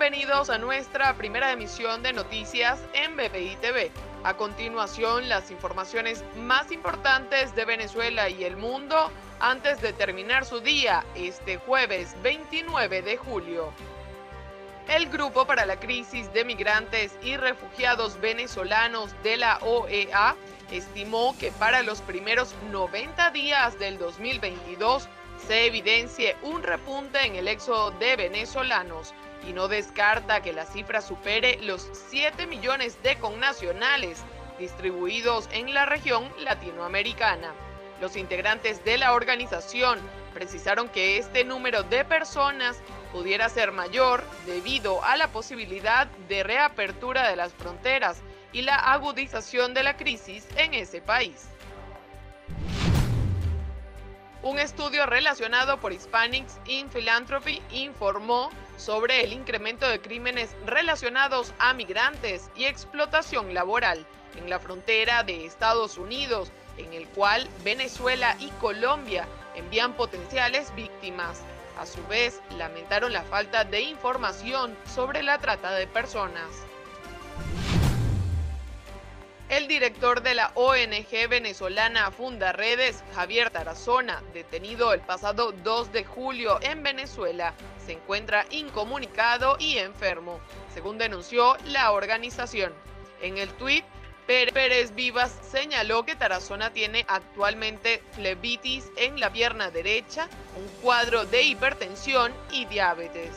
Bienvenidos a nuestra primera emisión de noticias en BPI. A continuación, las informaciones más importantes de Venezuela y el mundo antes de terminar su día este jueves 29 de julio. El Grupo para la Crisis de Migrantes y Refugiados Venezolanos de la OEA estimó que para los primeros 90 días del 2022 se evidencie un repunte en el éxodo de venezolanos y no descarta que la cifra supere los 7 millones de connacionales distribuidos en la región latinoamericana. Los integrantes de la organización precisaron que este número de personas pudiera ser mayor debido a la posibilidad de reapertura de las fronteras y la agudización de la crisis en ese país. Un estudio relacionado por Hispanics in Philanthropy informó sobre el incremento de crímenes relacionados a migrantes y explotación laboral en la frontera de Estados Unidos, en el cual Venezuela y Colombia envían potenciales víctimas. A su vez, lamentaron la falta de información sobre la trata de personas. Director de la ONG venezolana Funda Redes, Javier Tarazona, detenido el pasado 2 de julio en Venezuela, se encuentra incomunicado y enfermo, según denunció la organización. En el tuit, Pérez Vivas señaló que Tarazona tiene actualmente flebitis en la pierna derecha, un cuadro de hipertensión y diabetes.